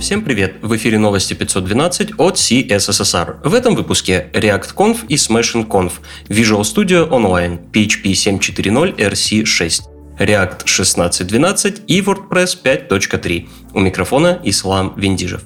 Всем привет! В эфире новости 512 от CSSR. В этом выпуске React Conf и Smashing Conf, Visual Studio Online, PHP 7.4.0 RC6, React 16.12 и WordPress 5.3. У микрофона Ислам Виндижев.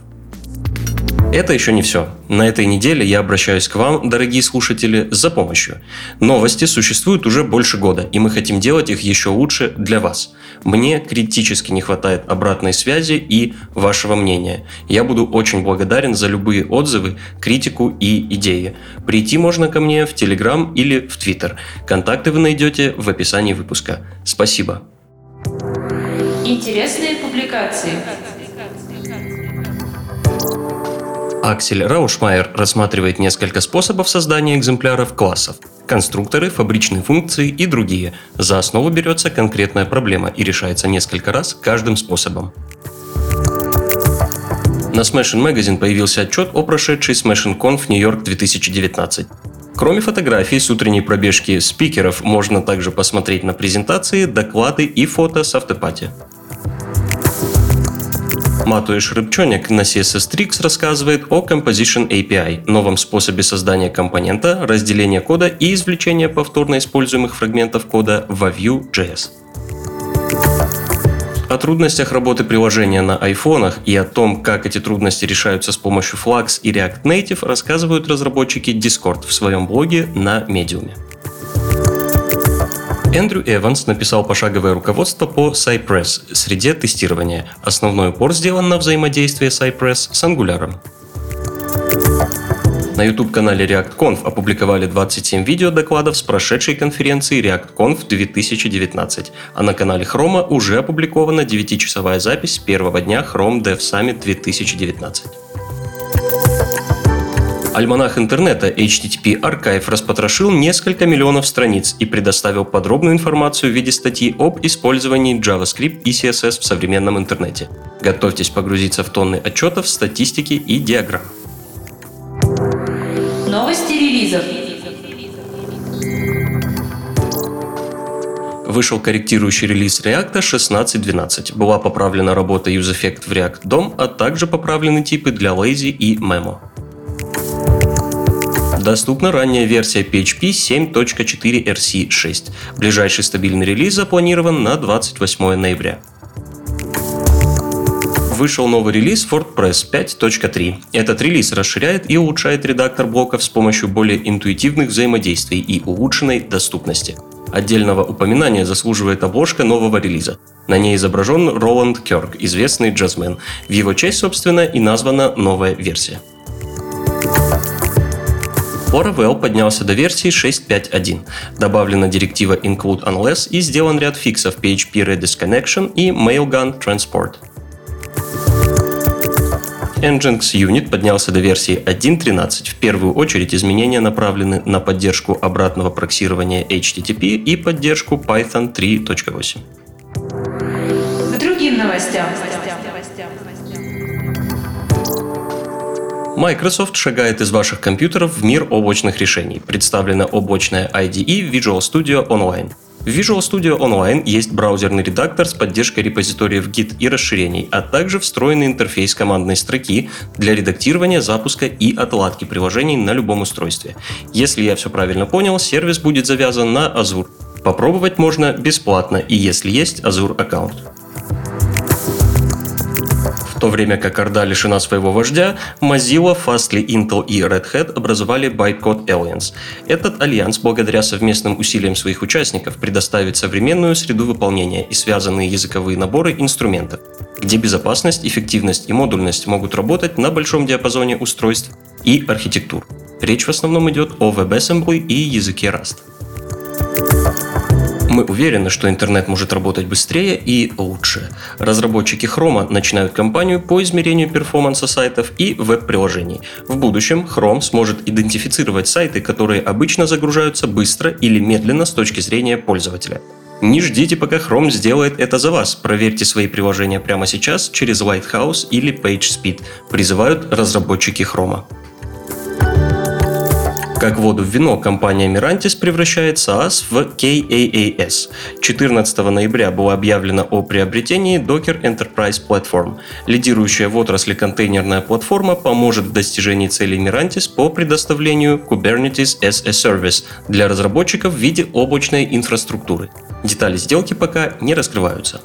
Это еще не все. На этой неделе я обращаюсь к вам, дорогие слушатели, за помощью. Новости существуют уже больше года, и мы хотим делать их еще лучше для вас. Мне критически не хватает обратной связи и вашего мнения. Я буду очень благодарен за любые отзывы, критику и идеи. Прийти можно ко мне в Telegram или в Twitter. Контакты вы найдете в описании выпуска. Спасибо. Интересные публикации. Аксель Раушмайер рассматривает несколько способов создания экземпляров классов – конструкторы, фабричные функции и другие. За основу берется конкретная проблема и решается несколько раз каждым способом. На Smashing Magazine появился отчет о прошедшей Smashing Conf York 2019. Кроме фотографий с утренней пробежки спикеров, можно также посмотреть на презентации, доклады и фото с автопати. Матуэш Рыбчоник на CSS Tricks рассказывает о Composition API, новом способе создания компонента, разделения кода и извлечения повторно используемых фрагментов кода во Vue.js. О трудностях работы приложения на айфонах и о том, как эти трудности решаются с помощью Flux и React Native, рассказывают разработчики Discord в своем блоге на Medium. Эндрю Эванс написал пошаговое руководство по Cypress, среде тестирования. Основной упор сделан на взаимодействие Cypress с Angular. На YouTube-канале ReactConf опубликовали 27 видео докладов с прошедшей конференции ReactConf 2019, а на канале Chrome уже опубликована 9-часовая запись первого дня Chrome Dev Summit 2019. Альманах интернета HTTP Archive распотрошил несколько миллионов страниц и предоставил подробную информацию в виде статьи об использовании JavaScript и CSS в современном интернете. Готовьтесь погрузиться в тонны отчетов, статистики и диаграмм. Новости релизов. Вышел корректирующий релиз React 16.12. Была поправлена работа UseEffect в React DOM, а также поправлены типы для Lazy и Memo. Доступна ранняя версия PHP 7.4 RC6. Ближайший стабильный релиз запланирован на 28 ноября. Вышел новый релиз WordPress 5.3. Этот релиз расширяет и улучшает редактор блоков с помощью более интуитивных взаимодействий и улучшенной доступности. Отдельного упоминания заслуживает обложка нового релиза. На ней изображен Роланд Кёрк, известный джазмен. В его честь, собственно, и названа новая версия. Laravel поднялся до версии 6.5.1. Добавлена директива include unless и сделан ряд фиксов PHP Redis Connection и Mailgun Transport. Nginx Unit поднялся до версии 1.13. В первую очередь изменения направлены на поддержку обратного проксирования HTTP и поддержку Python 3.8. К другим новостям. Microsoft шагает из ваших компьютеров в мир облачных решений. Представлена облачная IDE Visual Studio Online. В Visual Studio Online есть браузерный редактор с поддержкой репозиториев Git и расширений, а также встроенный интерфейс командной строки для редактирования, запуска и отладки приложений на любом устройстве. Если я все правильно понял, сервис будет завязан на Azure. Попробовать можно бесплатно и если есть Azure аккаунт то время как Орда лишена своего вождя, Mozilla, Fastly, Intel и Red Hat образовали Bytecode Alliance. Этот альянс, благодаря совместным усилиям своих участников, предоставит современную среду выполнения и связанные языковые наборы инструментов, где безопасность, эффективность и модульность могут работать на большом диапазоне устройств и архитектур. Речь в основном идет о WebAssembly и языке Rust. Мы уверены, что интернет может работать быстрее и лучше. Разработчики Chrome начинают кампанию по измерению перформанса сайтов и веб-приложений. В будущем Chrome сможет идентифицировать сайты, которые обычно загружаются быстро или медленно с точки зрения пользователя. Не ждите, пока Chrome сделает это за вас. Проверьте свои приложения прямо сейчас через Lighthouse или PageSpeed, призывают разработчики Chrome. Как воду в вино, компания Mirantis превращает SaaS в KAAS. 14 ноября было объявлено о приобретении Docker Enterprise Platform. Лидирующая в отрасли контейнерная платформа поможет в достижении целей Mirantis по предоставлению Kubernetes as a Service для разработчиков в виде облачной инфраструктуры. Детали сделки пока не раскрываются.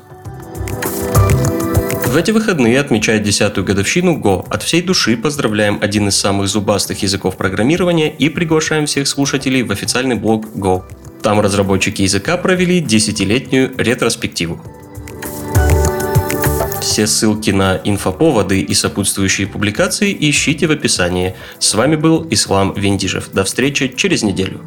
В эти выходные отмечает десятую годовщину Go. От всей души поздравляем один из самых зубастых языков программирования и приглашаем всех слушателей в официальный блог Go. Там разработчики языка провели десятилетнюю ретроспективу. Все ссылки на инфоповоды и сопутствующие публикации ищите в описании. С вами был Ислам Виндижев. До встречи через неделю.